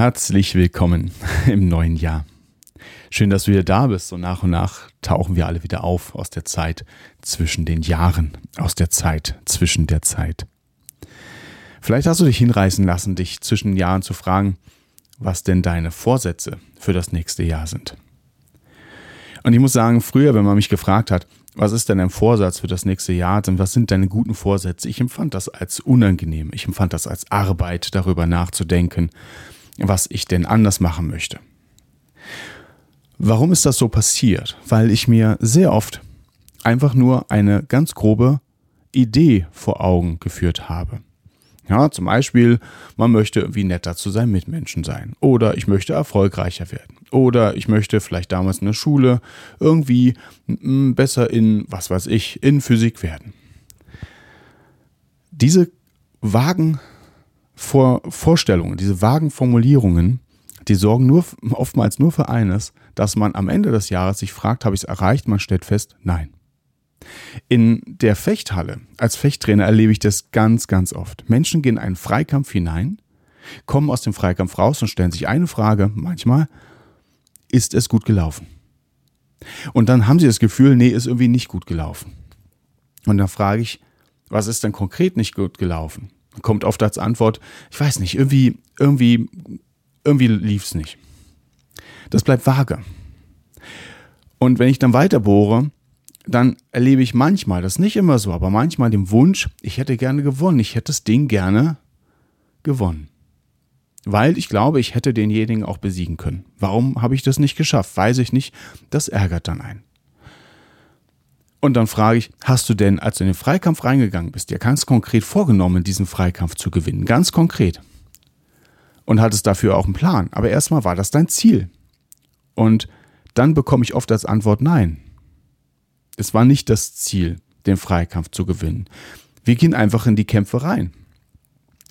Herzlich willkommen im neuen Jahr. Schön, dass du wieder da bist. So nach und nach tauchen wir alle wieder auf aus der Zeit zwischen den Jahren, aus der Zeit zwischen der Zeit. Vielleicht hast du dich hinreißen lassen, dich zwischen den Jahren zu fragen, was denn deine Vorsätze für das nächste Jahr sind. Und ich muss sagen, früher, wenn man mich gefragt hat, was ist denn dein Vorsatz für das nächste Jahr und was sind deine guten Vorsätze, ich empfand das als unangenehm. Ich empfand das als Arbeit, darüber nachzudenken, was ich denn anders machen möchte. Warum ist das so passiert? Weil ich mir sehr oft einfach nur eine ganz grobe Idee vor Augen geführt habe. Ja, zum Beispiel, man möchte irgendwie netter zu seinen Mitmenschen sein. Oder ich möchte erfolgreicher werden. Oder ich möchte vielleicht damals in der Schule irgendwie mm, besser in, was weiß ich, in Physik werden. Diese vagen vor Vorstellungen, diese vagen Formulierungen, die sorgen nur, oftmals nur für eines, dass man am Ende des Jahres sich fragt, habe ich es erreicht? Man stellt fest, nein. In der Fechthalle als Fechttrainer erlebe ich das ganz, ganz oft. Menschen gehen in einen Freikampf hinein, kommen aus dem Freikampf raus und stellen sich eine Frage, manchmal, ist es gut gelaufen? Und dann haben sie das Gefühl, nee, ist irgendwie nicht gut gelaufen. Und dann frage ich, was ist denn konkret nicht gut gelaufen? Kommt oft als Antwort, ich weiß nicht, irgendwie, irgendwie, irgendwie lief es nicht. Das bleibt vage. Und wenn ich dann weiter bohre, dann erlebe ich manchmal, das ist nicht immer so, aber manchmal den Wunsch, ich hätte gerne gewonnen, ich hätte das Ding gerne gewonnen. Weil ich glaube, ich hätte denjenigen auch besiegen können. Warum habe ich das nicht geschafft? Weiß ich nicht. Das ärgert dann einen. Und dann frage ich, hast du denn, als du in den Freikampf reingegangen bist, dir ganz konkret vorgenommen, diesen Freikampf zu gewinnen? Ganz konkret. Und hattest dafür auch einen Plan. Aber erstmal war das dein Ziel. Und dann bekomme ich oft als Antwort Nein. Es war nicht das Ziel, den Freikampf zu gewinnen. Wir gehen einfach in die Kämpfe rein.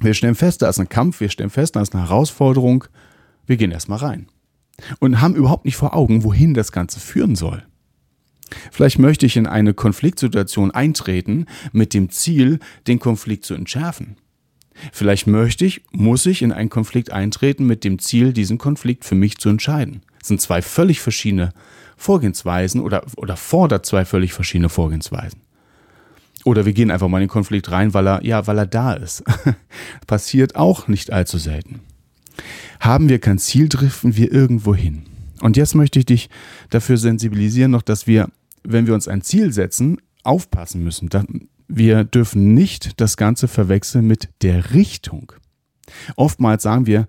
Wir stellen fest, da ist ein Kampf, wir stellen fest, da ist eine Herausforderung. Wir gehen erstmal rein. Und haben überhaupt nicht vor Augen, wohin das Ganze führen soll. Vielleicht möchte ich in eine Konfliktsituation eintreten mit dem Ziel, den Konflikt zu entschärfen. Vielleicht möchte ich, muss ich in einen Konflikt eintreten mit dem Ziel, diesen Konflikt für mich zu entscheiden. Das sind zwei völlig verschiedene Vorgehensweisen oder, oder fordert zwei völlig verschiedene Vorgehensweisen. Oder wir gehen einfach mal in den Konflikt rein, weil er, ja, weil er da ist. Passiert auch nicht allzu selten. Haben wir kein Ziel, driften wir irgendwo hin. Und jetzt möchte ich dich dafür sensibilisieren, noch, dass wir, wenn wir uns ein Ziel setzen, aufpassen müssen. Wir dürfen nicht das Ganze verwechseln mit der Richtung. Oftmals sagen wir,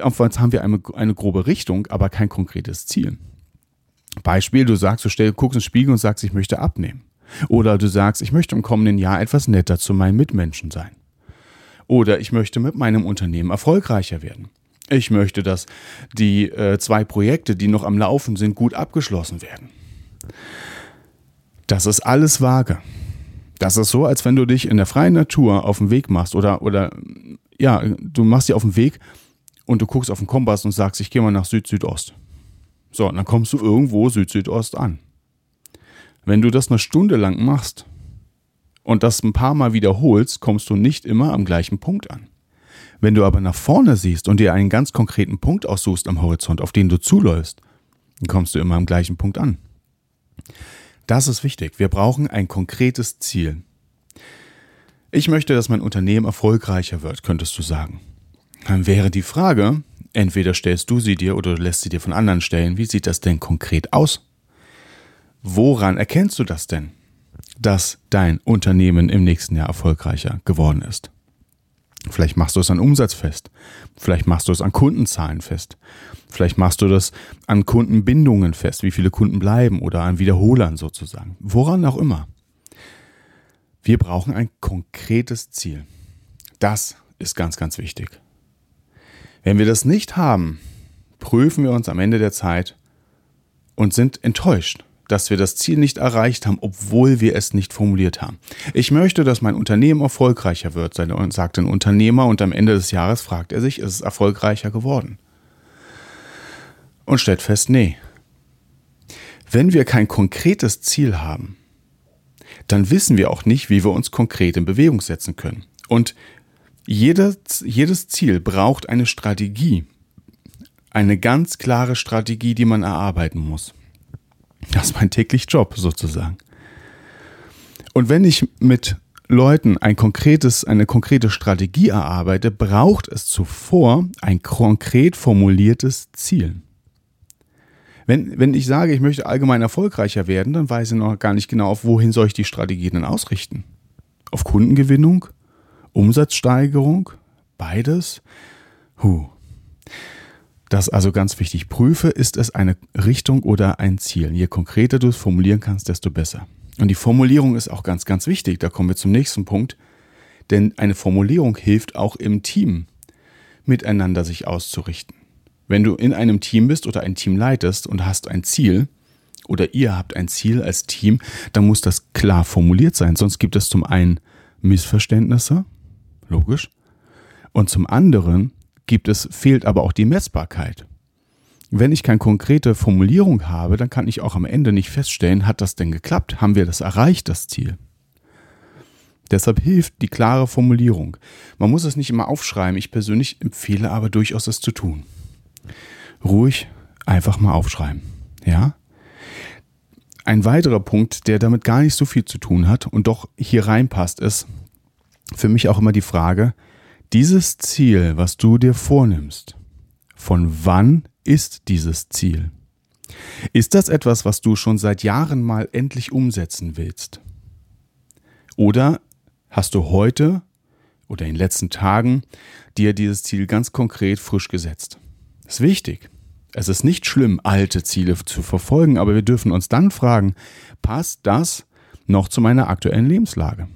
oftmals haben wir eine, eine grobe Richtung, aber kein konkretes Ziel. Beispiel, du sagst, du stell, guckst in den Spiegel und sagst, ich möchte abnehmen. Oder du sagst, ich möchte im kommenden Jahr etwas netter zu meinen Mitmenschen sein. Oder ich möchte mit meinem Unternehmen erfolgreicher werden. Ich möchte, dass die äh, zwei Projekte, die noch am Laufen sind, gut abgeschlossen werden. Das ist alles vage. Das ist so, als wenn du dich in der freien Natur auf den Weg machst oder, oder ja, du machst dich auf den Weg und du guckst auf den Kompass und sagst, ich gehe mal nach Süd-Südost. So, und dann kommst du irgendwo Süd-Südost an. Wenn du das eine Stunde lang machst und das ein paar Mal wiederholst, kommst du nicht immer am gleichen Punkt an. Wenn du aber nach vorne siehst und dir einen ganz konkreten Punkt aussuchst am Horizont, auf den du zuläufst, dann kommst du immer am gleichen Punkt an. Das ist wichtig. Wir brauchen ein konkretes Ziel. Ich möchte, dass mein Unternehmen erfolgreicher wird, könntest du sagen. Dann wäre die Frage, entweder stellst du sie dir oder lässt sie dir von anderen stellen, wie sieht das denn konkret aus? Woran erkennst du das denn, dass dein Unternehmen im nächsten Jahr erfolgreicher geworden ist? Vielleicht machst du es an Umsatz fest. Vielleicht machst du es an Kundenzahlen fest. Vielleicht machst du das an Kundenbindungen fest, wie viele Kunden bleiben oder an Wiederholern sozusagen. Woran auch immer. Wir brauchen ein konkretes Ziel. Das ist ganz, ganz wichtig. Wenn wir das nicht haben, prüfen wir uns am Ende der Zeit und sind enttäuscht, dass wir das Ziel nicht erreicht haben, obwohl wir es nicht formuliert haben. Ich möchte, dass mein Unternehmen erfolgreicher wird, sagt ein Unternehmer und am Ende des Jahres fragt er sich, ist es erfolgreicher geworden? Und stellt fest, nee. Wenn wir kein konkretes Ziel haben, dann wissen wir auch nicht, wie wir uns konkret in Bewegung setzen können. Und jedes, jedes Ziel braucht eine Strategie, eine ganz klare Strategie, die man erarbeiten muss. Das ist mein täglich Job sozusagen. Und wenn ich mit Leuten ein konkretes, eine konkrete Strategie erarbeite, braucht es zuvor ein konkret formuliertes Ziel. Wenn, wenn ich sage, ich möchte allgemein erfolgreicher werden, dann weiß ich noch gar nicht genau, auf wohin soll ich die Strategie denn ausrichten. Auf Kundengewinnung? Umsatzsteigerung? Beides? Huh. Das also ganz wichtig. Prüfe, ist es eine Richtung oder ein Ziel. Je konkreter du es formulieren kannst, desto besser. Und die Formulierung ist auch ganz, ganz wichtig. Da kommen wir zum nächsten Punkt. Denn eine Formulierung hilft auch im Team, miteinander sich auszurichten. Wenn du in einem Team bist oder ein Team leitest und hast ein Ziel, oder ihr habt ein Ziel als Team, dann muss das klar formuliert sein. Sonst gibt es zum einen Missverständnisse, logisch, und zum anderen gibt es, fehlt aber auch die Messbarkeit. Wenn ich keine konkrete Formulierung habe, dann kann ich auch am Ende nicht feststellen, hat das denn geklappt? Haben wir das erreicht, das Ziel? Deshalb hilft die klare Formulierung. Man muss es nicht immer aufschreiben. Ich persönlich empfehle aber durchaus es zu tun. Ruhig einfach mal aufschreiben. Ja? Ein weiterer Punkt, der damit gar nicht so viel zu tun hat und doch hier reinpasst, ist für mich auch immer die Frage, dieses Ziel, was du dir vornimmst, von wann ist dieses Ziel? Ist das etwas, was du schon seit Jahren mal endlich umsetzen willst? Oder hast du heute oder in den letzten Tagen dir dieses Ziel ganz konkret frisch gesetzt? Das ist wichtig. Es ist nicht schlimm, alte Ziele zu verfolgen, aber wir dürfen uns dann fragen, passt das noch zu meiner aktuellen Lebenslage?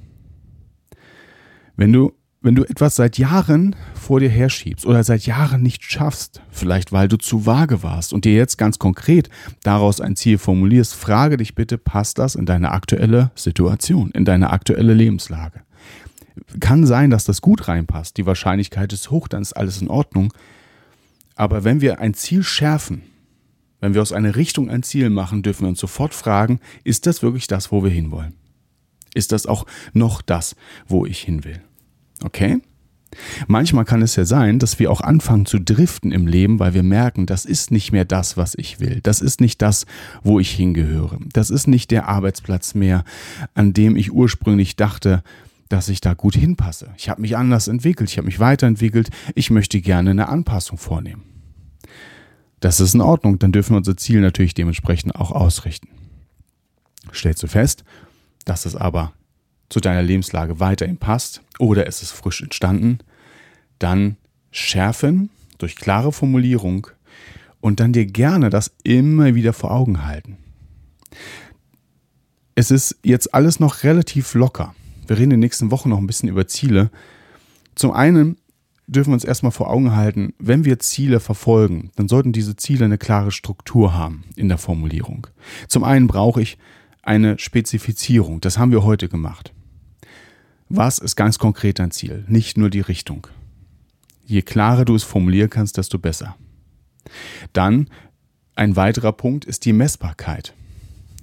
Wenn du wenn du etwas seit Jahren vor dir herschiebst oder seit Jahren nicht schaffst, vielleicht weil du zu vage warst und dir jetzt ganz konkret daraus ein Ziel formulierst, frage dich bitte, passt das in deine aktuelle Situation, in deine aktuelle Lebenslage? Kann sein, dass das gut reinpasst, die Wahrscheinlichkeit ist hoch, dann ist alles in Ordnung. Aber wenn wir ein Ziel schärfen, wenn wir aus einer Richtung ein Ziel machen, dürfen wir uns sofort fragen, ist das wirklich das, wo wir hinwollen? Ist das auch noch das, wo ich hin will? Okay? Manchmal kann es ja sein, dass wir auch anfangen zu driften im Leben, weil wir merken, das ist nicht mehr das, was ich will. Das ist nicht das, wo ich hingehöre. Das ist nicht der Arbeitsplatz mehr, an dem ich ursprünglich dachte, dass ich da gut hinpasse. Ich habe mich anders entwickelt, ich habe mich weiterentwickelt, ich möchte gerne eine Anpassung vornehmen. Das ist in Ordnung, dann dürfen wir unser Ziel natürlich dementsprechend auch ausrichten. Stellst du fest, dass es aber zu deiner Lebenslage weiterhin passt oder es ist frisch entstanden, dann schärfen durch klare Formulierung und dann dir gerne das immer wieder vor Augen halten. Es ist jetzt alles noch relativ locker. Wir reden in den nächsten Wochen noch ein bisschen über Ziele. Zum einen dürfen wir uns erstmal vor Augen halten, wenn wir Ziele verfolgen, dann sollten diese Ziele eine klare Struktur haben in der Formulierung. Zum einen brauche ich eine Spezifizierung. Das haben wir heute gemacht. Was ist ganz konkret dein Ziel? Nicht nur die Richtung. Je klarer du es formulieren kannst, desto besser. Dann ein weiterer Punkt ist die Messbarkeit.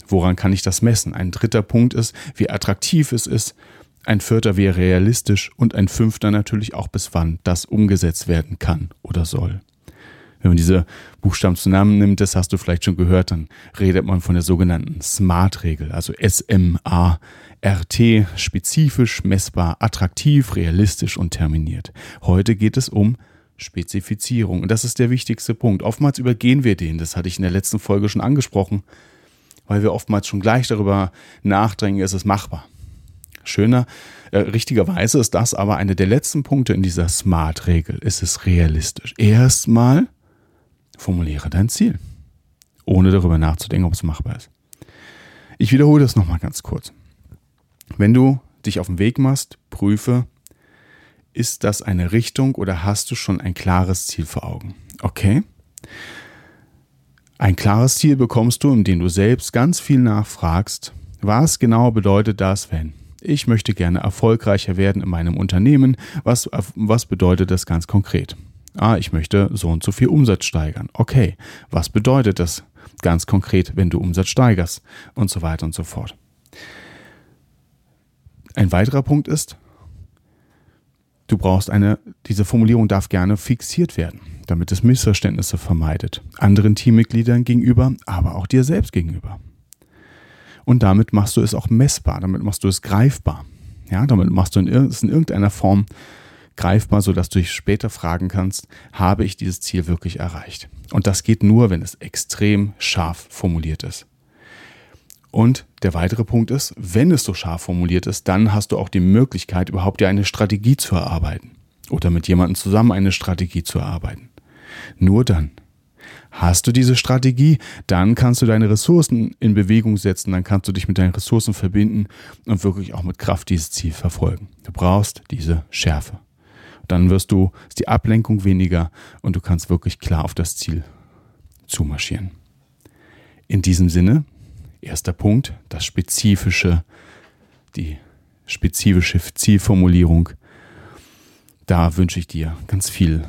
Woran kann ich das messen? Ein dritter Punkt ist, wie attraktiv es ist. Ein vierter wäre realistisch und ein fünfter natürlich auch, bis wann das umgesetzt werden kann oder soll. Wenn man diese Buchstaben zusammennimmt, das hast du vielleicht schon gehört, dann redet man von der sogenannten SMART-Regel, also S-M-A-R-T, spezifisch, messbar, attraktiv, realistisch und terminiert. Heute geht es um Spezifizierung. Und das ist der wichtigste Punkt. Oftmals übergehen wir den, das hatte ich in der letzten Folge schon angesprochen, weil wir oftmals schon gleich darüber nachdenken, ist es machbar. Schöner, äh, richtigerweise ist das aber einer der letzten Punkte in dieser SMART-Regel. Ist es realistisch? Erstmal Formuliere dein Ziel, ohne darüber nachzudenken, ob es machbar ist. Ich wiederhole das nochmal ganz kurz. Wenn du dich auf den Weg machst, prüfe, ist das eine Richtung oder hast du schon ein klares Ziel vor Augen? Okay? Ein klares Ziel bekommst du, indem du selbst ganz viel nachfragst, was genau bedeutet das, wenn ich möchte gerne erfolgreicher werden in meinem Unternehmen. Was, was bedeutet das ganz konkret? Ah, ich möchte so und so viel Umsatz steigern. Okay, was bedeutet das ganz konkret, wenn du Umsatz steigerst? Und so weiter und so fort. Ein weiterer Punkt ist, du brauchst eine, diese Formulierung darf gerne fixiert werden, damit es Missverständnisse vermeidet. Anderen Teammitgliedern gegenüber, aber auch dir selbst gegenüber. Und damit machst du es auch messbar, damit machst du es greifbar. Ja, damit machst du es in irgendeiner Form greifbar, sodass du dich später fragen kannst, habe ich dieses Ziel wirklich erreicht? Und das geht nur, wenn es extrem scharf formuliert ist. Und der weitere Punkt ist, wenn es so scharf formuliert ist, dann hast du auch die Möglichkeit, überhaupt dir eine Strategie zu erarbeiten. Oder mit jemandem zusammen eine Strategie zu erarbeiten. Nur dann. Hast du diese Strategie, dann kannst du deine Ressourcen in Bewegung setzen, dann kannst du dich mit deinen Ressourcen verbinden und wirklich auch mit Kraft dieses Ziel verfolgen. Du brauchst diese Schärfe. Dann wirst du, ist die Ablenkung weniger und du kannst wirklich klar auf das Ziel zumarschieren. In diesem Sinne, erster Punkt, das spezifische, die spezifische Zielformulierung. Da wünsche ich dir ganz viel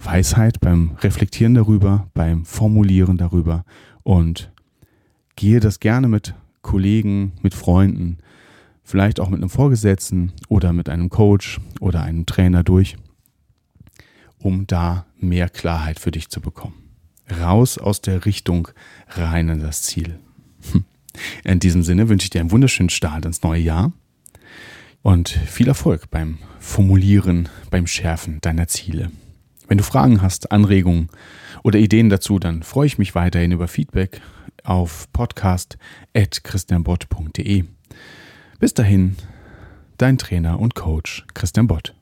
Weisheit beim Reflektieren darüber, beim Formulieren darüber und gehe das gerne mit Kollegen, mit Freunden, vielleicht auch mit einem Vorgesetzten oder mit einem Coach oder einem Trainer durch, um da mehr Klarheit für dich zu bekommen. Raus aus der Richtung, rein in das Ziel. In diesem Sinne wünsche ich dir einen wunderschönen Start ins neue Jahr und viel Erfolg beim Formulieren, beim Schärfen deiner Ziele. Wenn du Fragen hast, Anregungen oder Ideen dazu, dann freue ich mich weiterhin über Feedback auf podcast.christianbott.de. Bis dahin, dein Trainer und Coach Christian Bott.